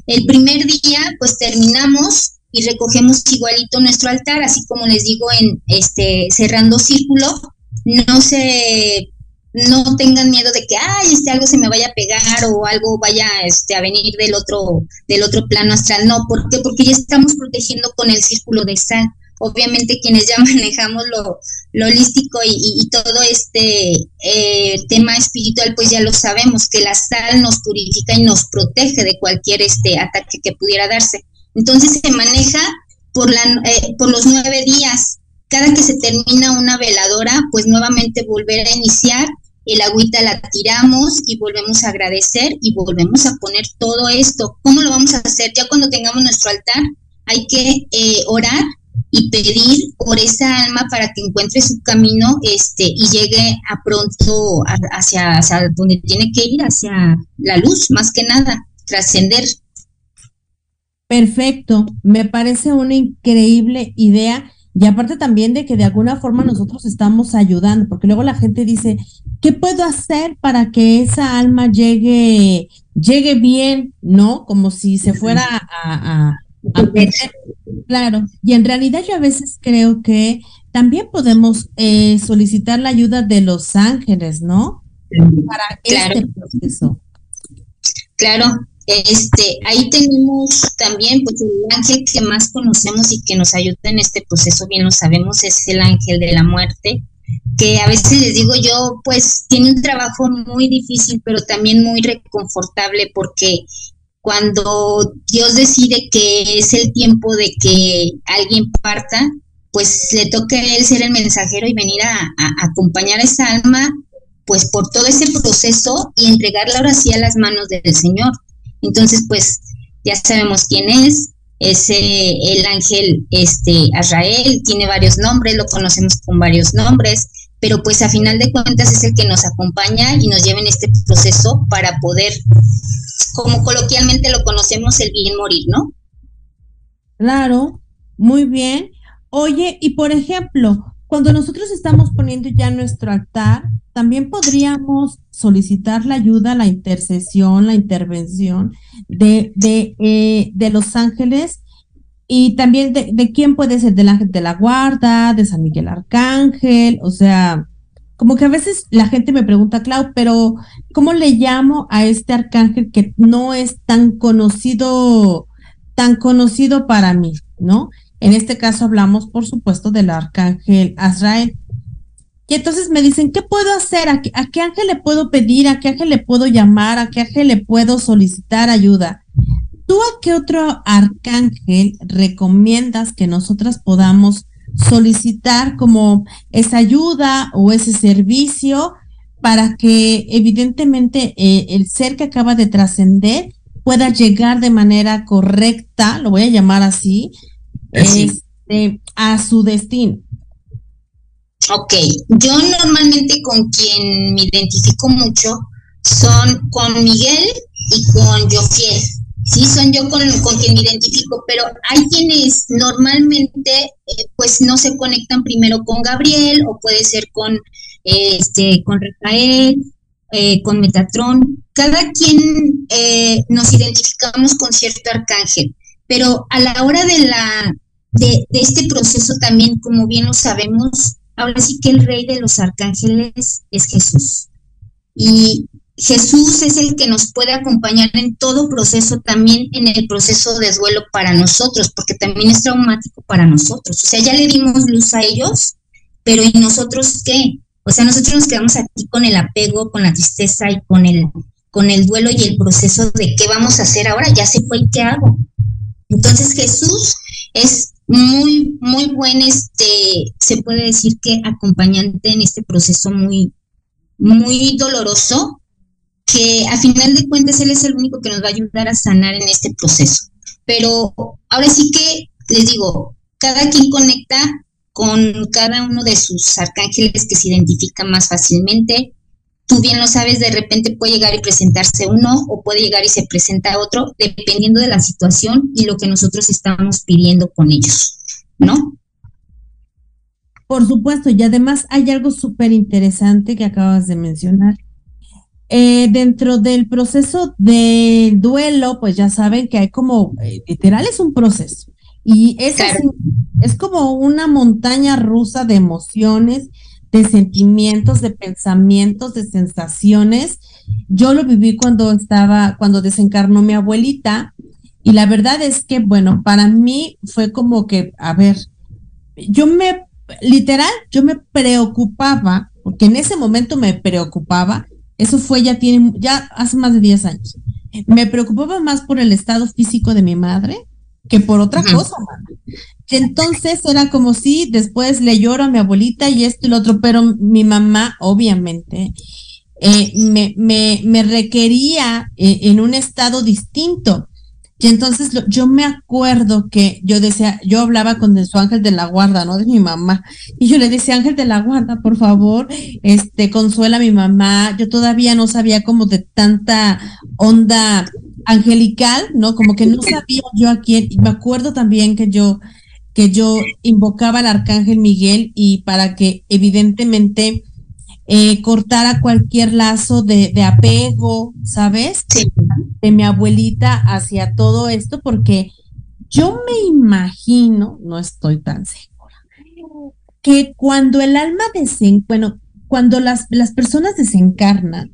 El primer día, pues terminamos y recogemos igualito nuestro altar, así como les digo en este cerrando círculo, no se no tengan miedo de que ay este algo se me vaya a pegar o algo vaya este a venir del otro del otro plano astral no ¿por qué? porque ya estamos protegiendo con el círculo de sal obviamente quienes ya manejamos lo, holístico y, todo este eh, tema espiritual pues ya lo sabemos que la sal nos purifica y nos protege de cualquier este ataque que pudiera darse entonces se maneja por la eh, por los nueve días cada que se termina una veladora, pues nuevamente volver a iniciar, el agüita la tiramos y volvemos a agradecer y volvemos a poner todo esto. ¿Cómo lo vamos a hacer? Ya cuando tengamos nuestro altar, hay que eh, orar y pedir por esa alma para que encuentre su camino este y llegue a pronto hacia, donde tiene que ir, hacia la luz, más que nada, trascender. Perfecto, me parece una increíble idea y aparte también de que de alguna forma nosotros estamos ayudando, porque luego la gente dice, ¿qué puedo hacer para que esa alma llegue, llegue bien? ¿No? Como si se fuera a, Claro, y en realidad yo a veces creo que también podemos eh, solicitar la ayuda de los ángeles, ¿no? Para este proceso. Claro, este, ahí tenemos también, pues el ángel que más conocemos y que nos ayuda en este proceso, bien lo sabemos, es el ángel de la muerte, que a veces les digo yo, pues tiene un trabajo muy difícil, pero también muy reconfortable, porque cuando Dios decide que es el tiempo de que alguien parta, pues le toca a él ser el mensajero y venir a, acompañar a esa alma, pues por todo ese proceso y entregarla ahora sí a las manos del Señor. Entonces, pues ya sabemos quién es, es el ángel este Azrael, tiene varios nombres, lo conocemos con varios nombres, pero pues a final de cuentas es el que nos acompaña y nos lleva en este proceso para poder, como coloquialmente lo conocemos, el bien morir, ¿no? Claro, muy bien. Oye, y por ejemplo, cuando nosotros estamos poniendo ya nuestro altar, también podríamos solicitar la ayuda, la intercesión, la intervención de, de, eh, de los ángeles y también de, de, quién puede ser, del ángel de la guarda, de San Miguel Arcángel, o sea, como que a veces la gente me pregunta, Clau, pero ¿cómo le llamo a este arcángel que no es tan conocido, tan conocido para mí, ¿no? En este caso hablamos, por supuesto, del arcángel Azrael. Y entonces me dicen, ¿qué puedo hacer? ¿A qué, ángel le puedo pedir? ¿A qué ángel le puedo llamar? ¿A qué ángel le puedo solicitar ayuda? ¿Tú a qué otro arcángel recomiendas que nosotras podamos solicitar como esa ayuda o ese servicio para que evidentemente eh, el ser que acaba de trascender pueda llegar de manera correcta, lo voy a llamar así, este, a su destino? Ok, yo normalmente con quien me identifico mucho son con Miguel y con Jofiel. Sí, son yo con, quien me identifico, pero hay quienes normalmente eh, pues no se conectan primero con Gabriel o puede ser con este con Rafael, eh, con Metatron. Cada quien eh, nos identificamos con cierto arcángel, pero a la hora de la de, de este proceso también, como bien lo sabemos, Ahora sí que el rey de los arcángeles es Jesús. Y Jesús es el que nos puede acompañar en todo proceso, también en el proceso de duelo para nosotros, porque también es traumático para nosotros. O sea, ya le dimos luz a ellos, pero ¿y nosotros qué? O sea, nosotros nos quedamos aquí con el apego, con la tristeza y con el, con el duelo y el proceso de qué vamos a hacer ahora, ya se fue y qué hago. Entonces Jesús es muy, muy buen, este, se puede decir que acompañante en este proceso muy, muy doloroso, que a final de cuentas él es el único que nos va a ayudar a sanar en este proceso. Pero ahora sí que les digo, cada quien conecta con cada uno de sus arcángeles que se identifica más fácilmente. Tú bien lo sabes, de repente puede llegar y presentarse uno o puede llegar y se presenta otro, dependiendo de la situación y lo que nosotros estamos pidiendo con ellos, ¿no? Por supuesto, y además hay algo súper interesante que acabas de mencionar. Eh, dentro del proceso de duelo, pues ya saben que hay como, eh, literal es un proceso. Y es, es como una montaña rusa de emociones, de sentimientos, de pensamientos, de sensaciones. Yo lo viví cuando estaba, cuando desencarnó mi abuelita. Y la verdad es que, bueno, para mí fue como que, a ver, yo me, literal, yo me preocupaba, porque en ese momento me preocupaba, eso fue ya tiene, ya hace más de 10 años. Me preocupaba más por el estado físico de mi madre que por otra cosa. Entonces era como si después le lloro a mi abuelita y esto y lo otro, pero mi mamá, obviamente, eh, me, me, me, requería eh, en un estado distinto. Y entonces yo me acuerdo que yo decía, yo hablaba con su ángel de la guarda, ¿no? De mi mamá. Y yo le decía, ángel de la guarda, por favor, este, consuela a mi mamá. Yo todavía no sabía como de tanta onda angelical, ¿no? Como que no sabía yo a quién. Y me acuerdo también que yo, que yo invocaba al arcángel Miguel y para que evidentemente eh, cortara cualquier lazo de, de apego, ¿sabes? De mi abuelita hacia todo esto, porque yo me imagino, no estoy tan segura, que cuando el alma desen, bueno, cuando las, las personas desencarnan,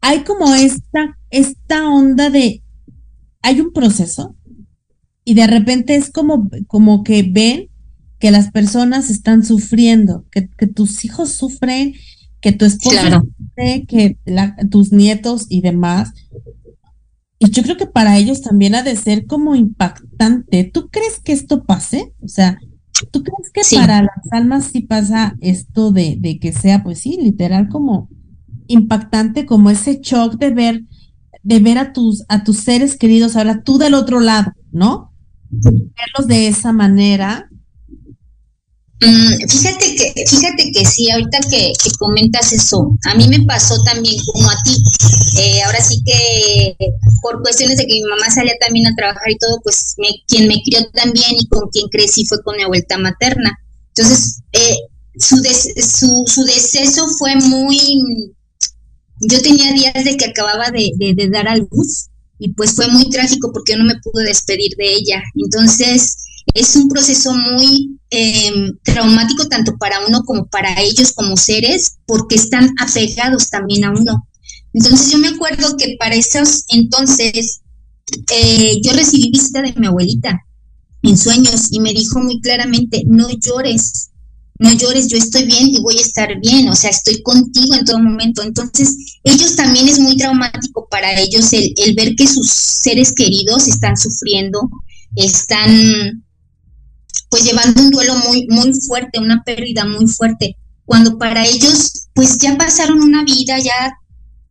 hay como esta, esta onda de, hay un proceso y de repente es como, como que ven que las personas están sufriendo, que, tus hijos sufren, que tu esposo que tus nietos y demás. Y yo creo que para ellos también ha de ser como impactante. ¿Tú crees que esto pase? O sea, ¿tú crees que para las almas sí pasa esto de, de que sea, pues sí, literal como impactante como ese shock de ver, de ver a tus, a tus seres queridos, ahora tú del otro lado, ¿no? Verlos de esa manera. Mm, fíjate que, fíjate que sí, ahorita que, comentas eso, a mí me pasó también como a ti. Eh, ahora sí que por cuestiones de que mi mamá salía también a trabajar y todo, pues me, quien me crió también y con quien crecí fue con mi abuelita materna. Entonces, eh, su, su, su deceso fue muy, yo tenía días de que acababa de, dar a luz y pues fue muy trágico porque no me pude despedir de ella. Entonces es un proceso muy em, traumático tanto para uno como para ellos como seres porque están apegados también a uno. Entonces yo me acuerdo que para esos entonces eh, yo recibí visita de mi abuelita en sueños y me dijo muy claramente, no llores, no llores, yo estoy bien y voy a estar bien, o sea, estoy contigo en todo momento. Entonces, ellos también es muy traumático para ellos el, ver que sus seres queridos están sufriendo, están pues llevando un duelo muy, muy fuerte, una pérdida muy fuerte, cuando para ellos pues ya pasaron una vida, ya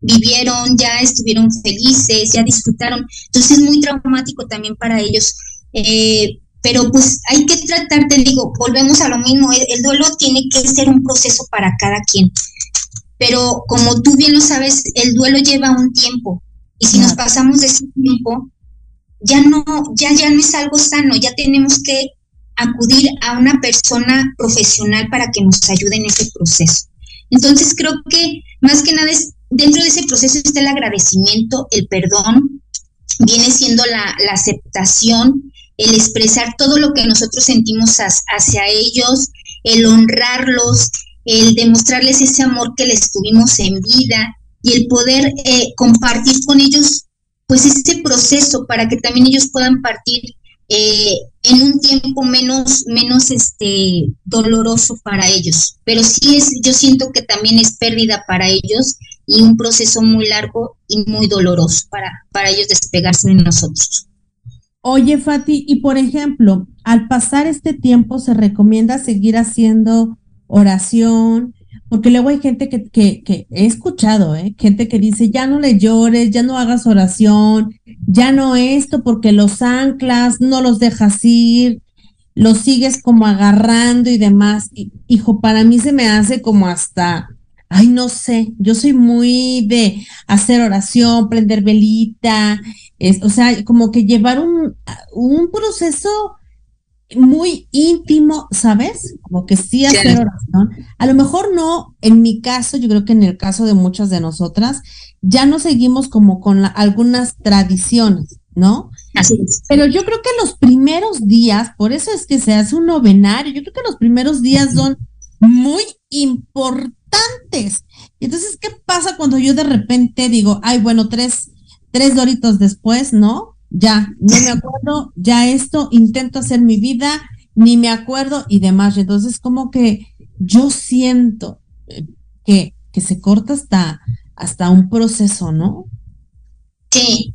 vivieron, ya estuvieron felices, ya disfrutaron. Entonces es muy traumático también para ellos. Eh, pero pues hay que tratar, te digo, volvemos a lo mismo, el, duelo tiene que ser un proceso para cada quien, pero como tú bien lo sabes, el duelo lleva un tiempo y si nos pasamos de ese tiempo, ya no, ya, ya no es algo sano, ya tenemos que acudir a una persona profesional para que nos ayude en ese proceso. Entonces creo que más que nada es, dentro de ese proceso está el agradecimiento, el perdón, viene siendo la, aceptación, el expresar todo lo que nosotros sentimos hacia ellos, el honrarlos, el demostrarles ese amor que les tuvimos en vida y el poder eh, compartir con ellos pues ese proceso para que también ellos puedan partir eh, en un tiempo menos, menos este doloroso para ellos. Pero sí es, yo siento que también es pérdida para ellos y un proceso muy largo y muy doloroso para, para ellos despegarse de nosotros. Oye, Fati, y por ejemplo, al pasar este tiempo se recomienda seguir haciendo oración, porque luego hay gente que, he escuchado, ¿eh? gente que dice, ya no le llores, ya no hagas oración, ya no esto porque los anclas, no los dejas ir, los sigues como agarrando y demás. hijo, para mí se me hace como hasta, ay, no sé, yo soy muy de hacer oración, prender velita, es, o sea, como que llevar un, un proceso muy íntimo, ¿sabes? Como que sí hacer oración. A lo mejor no, en mi caso, yo creo que en el caso de muchas de nosotras, ya no seguimos como con algunas tradiciones, ¿no? Así es. Pero yo creo que los primeros días, por eso es que se hace un novenario, yo creo que los primeros días son muy importantes. Entonces, ¿qué pasa cuando yo de repente digo, ay, bueno, tres, tres doritos después, ¿no? Ya, no me acuerdo, ya esto, intento hacer mi vida, ni me acuerdo y demás. Entonces, como que yo siento eh, que, que se corta hasta, hasta un proceso, ¿no? Sí,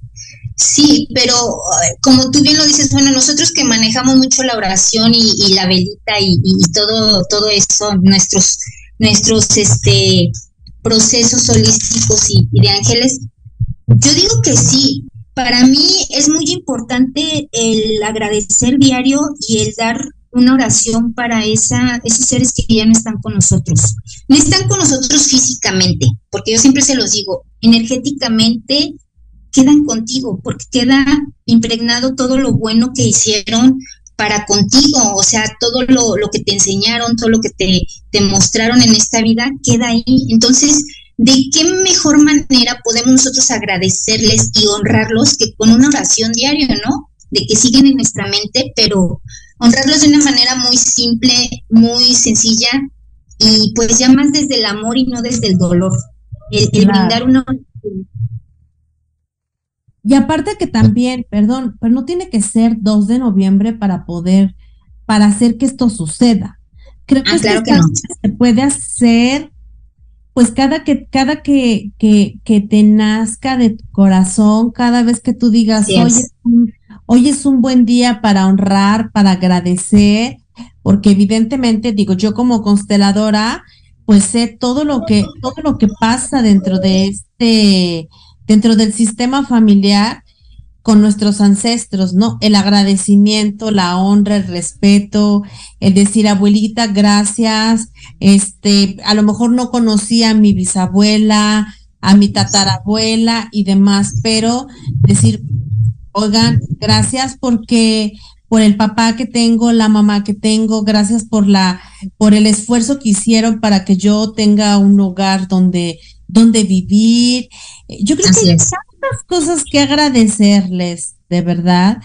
sí, pero eh, como tú bien lo dices, bueno, nosotros que manejamos mucho la oración y, la velita y, todo, todo eso, nuestros, nuestros este procesos holísticos y de ángeles, yo digo que sí, para mí es muy importante el agradecer diario y el dar una oración para esa, esos seres que ya no están con nosotros. No están con nosotros físicamente, porque yo siempre se los digo, energéticamente quedan contigo, porque queda impregnado todo lo bueno que hicieron para contigo, o sea, todo lo, lo que te enseñaron, todo lo que te, te mostraron en esta vida, queda ahí. Entonces, ¿de qué mejor manera podemos nosotros agradecerles y honrarlos que con una oración diaria, ¿no? De que siguen en nuestra mente, pero honrarlos de una manera muy simple, muy sencilla y pues ya más desde el amor y no desde el dolor. El, brindar una... Y aparte que también, perdón, pero no tiene que ser 2 de noviembre para poder, para hacer que esto suceda. Creo que, ah, que se puede hacer pues cada que, cada que, que, que, te nazca de tu corazón, cada vez que tú digas, hoy es, un, hoy es un buen día para honrar, para agradecer, porque evidentemente, digo, yo como consteladora, pues sé todo lo que, todo lo que pasa dentro de este, dentro del sistema familiar con nuestros ancestros, ¿no? El agradecimiento, la honra, el respeto, el decir, abuelita, gracias, este, a lo mejor no conocía a mi bisabuela, a mi tatarabuela y demás, pero decir, oigan, gracias porque por el papá que tengo, la mamá que tengo, gracias por la, por el esfuerzo que hicieron para que yo tenga un hogar donde, donde vivir. Yo creo que cosas que agradecerles, de verdad,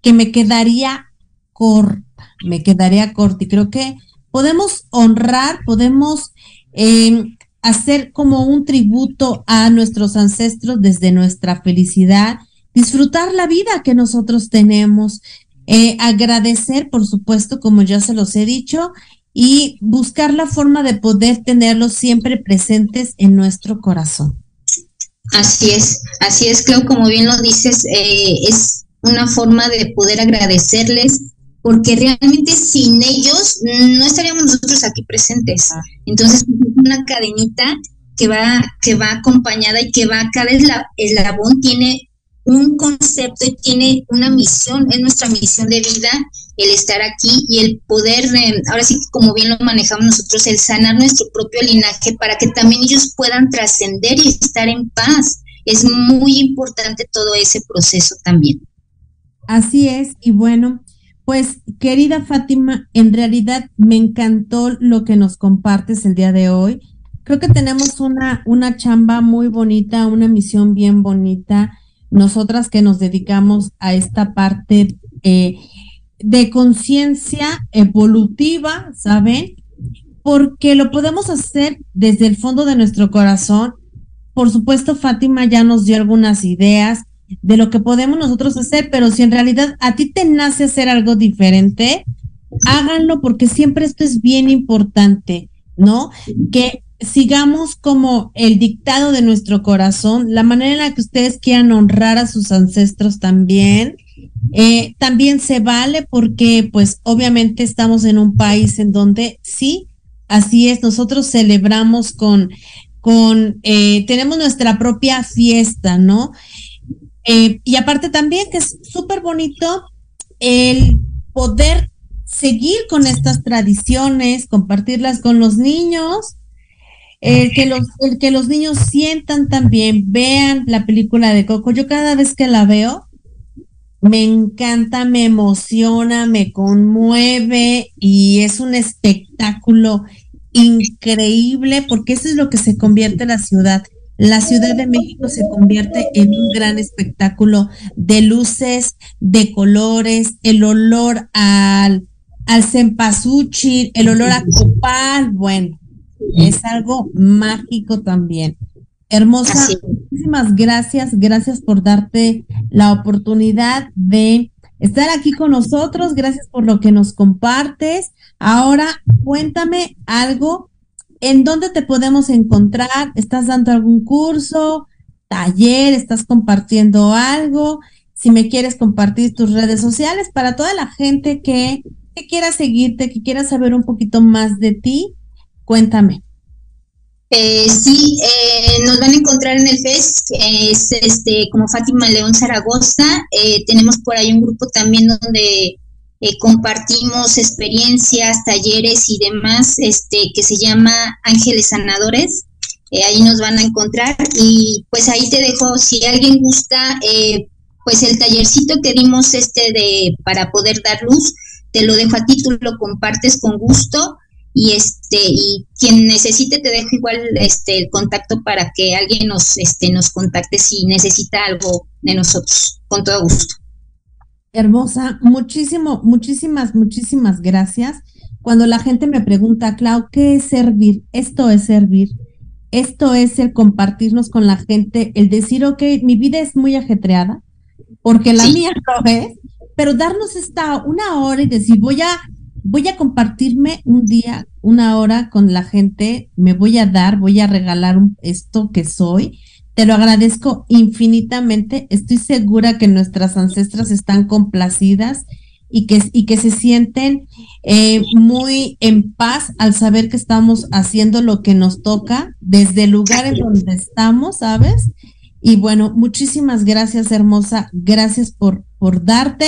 que me quedaría corta, me quedaría corta. Y creo que podemos honrar, podemos em, hacer como un tributo a nuestros ancestros desde nuestra felicidad, disfrutar la vida que nosotros tenemos, eh, agradecer, por supuesto, como ya se los he dicho, y buscar la forma de poder tenerlos siempre presentes en nuestro corazón. Así es, así es, Clau, como bien lo dices, eh, es una forma de poder agradecerles, porque realmente sin ellos no estaríamos nosotros aquí presentes. Entonces, es una cadenita que va, que va acompañada y que va, cada eslabón tiene un concepto y tiene una misión, es nuestra misión de vida el estar aquí y el poder, ahora sí como bien lo manejamos nosotros, el sanar nuestro propio linaje para que también ellos puedan trascender y estar en paz. Es muy importante todo ese proceso también. Así es, y bueno, pues querida Fátima, en realidad me encantó lo que nos compartes el día de hoy. Creo que tenemos una, una chamba muy bonita, una misión bien bonita nosotras que nos dedicamos a esta parte eh, de conciencia evolutiva, ¿saben? Porque lo podemos hacer desde el fondo de nuestro corazón. Por supuesto, Fátima ya nos dio algunas ideas de lo que podemos nosotros hacer, pero si en realidad a ti te nace hacer algo diferente, háganlo porque siempre esto es bien importante, ¿no? Que sigamos como el dictado de nuestro corazón, la manera en la que ustedes quieran honrar a sus ancestros también. Eh, también se vale porque pues obviamente estamos en un país en donde sí, así es, nosotros celebramos con, con, eh, tenemos nuestra propia fiesta, ¿no? Eh, y aparte también que es súper bonito el poder seguir con estas tradiciones, compartirlas con los niños, el que los, el que los niños sientan también, vean la película de Coco. Yo cada vez que la veo, me encanta, me emociona, me conmueve y es un espectáculo increíble porque eso es lo que se convierte en la ciudad. La Ciudad de México se convierte en un gran espectáculo de luces, de colores, el olor al, al el olor a copal, bueno, es algo mágico también. Hermosa, muchísimas gracias, gracias por darte la oportunidad de estar aquí con nosotros, gracias por lo que nos compartes. Ahora, cuéntame algo, ¿en dónde te podemos encontrar? ¿Estás dando algún curso, taller, estás compartiendo algo? Si me quieres compartir tus redes sociales para toda la gente que, que quiera seguirte, que quiera saber un poquito más de ti, cuéntame. Eh, sí, eh, nos van a encontrar en el FES, es este, como Fátima León Zaragoza. Eh, tenemos por ahí un grupo también donde eh, compartimos experiencias, talleres y demás, este, que se llama Ángeles Sanadores. ahí nos van a encontrar y pues ahí te dejo, si alguien gusta, pues el tallercito que dimos este de para poder dar luz, te lo dejo a ti, tú lo compartes con gusto y este y quien necesite te dejo igual este el contacto para que alguien nos este nos contacte si necesita algo de nosotros con todo gusto. Hermosa muchísimo muchísimas muchísimas gracias. Cuando la gente me pregunta Clau qué es servir esto es servir. Esto es el compartirnos con la gente el decir ok mi vida es muy ajetreada porque la mía no es pero darnos esta una hora y decir voy a voy a compartirme un día, una hora con la gente, me voy a dar, voy a regalar esto que soy. Te lo agradezco infinitamente. Estoy segura que nuestras ancestras están complacidas y que, y que se sienten eh, muy en paz al saber que estamos haciendo lo que nos toca desde el lugar en donde estamos, ¿sabes? Y bueno, muchísimas gracias, hermosa. Gracias por, por darte.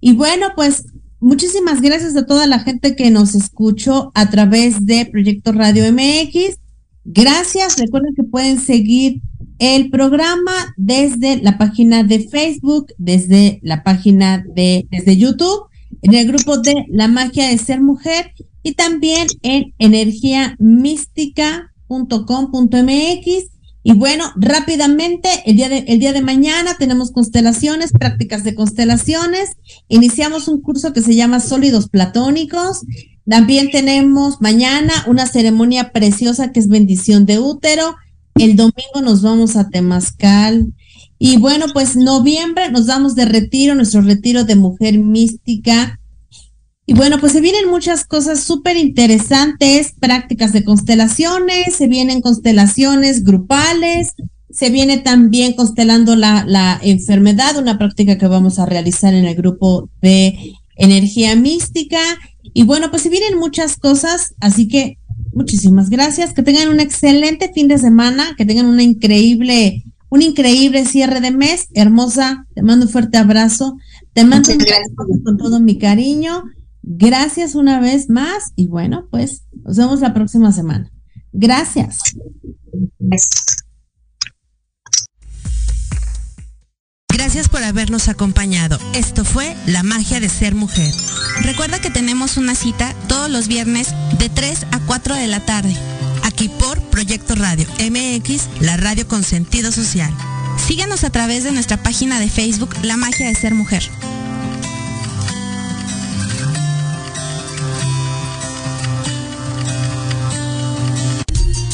Y bueno, pues Muchísimas gracias a toda la gente que nos escuchó a través de Proyecto Radio MX. Gracias. Recuerden que pueden seguir el programa desde la página de Facebook, desde la página de, desde YouTube, en el grupo de La Magia de Ser Mujer y también en energiamística.com.mx y bueno, rápidamente, el día, de, mañana tenemos constelaciones, prácticas de constelaciones. Iniciamos un curso que se llama Sólidos Platónicos. También tenemos mañana una ceremonia preciosa que es bendición de útero. El domingo nos vamos a Temazcal. Y bueno, pues noviembre nos damos de retiro, nuestro retiro de mujer mística y bueno, pues se vienen muchas cosas súper interesantes, prácticas de constelaciones, se vienen constelaciones grupales, se viene también constelando la, la enfermedad, una práctica que vamos a realizar en el grupo de energía mística. Y bueno, pues se vienen muchas cosas, así que muchísimas gracias, que tengan un excelente fin de semana, que tengan una increíble, un increíble cierre de mes. Hermosa, te mando un fuerte abrazo, te mando un con todo mi cariño Gracias una vez más y bueno, pues nos vemos la próxima semana. Gracias. Gracias por habernos acompañado. Esto fue La magia de ser mujer. Recuerda que tenemos una cita todos los viernes de 3 a 4 de la tarde, aquí por Proyecto Radio MX, la radio con sentido social. Síguenos a través de nuestra página de Facebook La magia de ser mujer.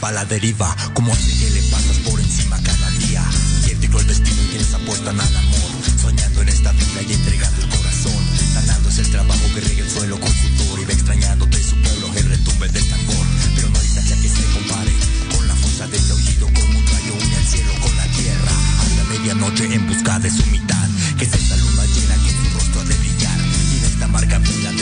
pa' la deriva, como hace que le pasas por encima cada día. Científico el destino y quienes apuestan al amor, soñando en esta vida y entregando el corazón. Sanando es el trabajo que rega el suelo con sudor y va extrañándote su pueblo el retumbe del tambor. Pero no hay tacha que se compare con la fuerza de este oído, como un rayo une el cielo con la tierra. A la medianoche en busca de su mitad, que es esta luna llena que en el rostro ha de brillar y en esta marca vida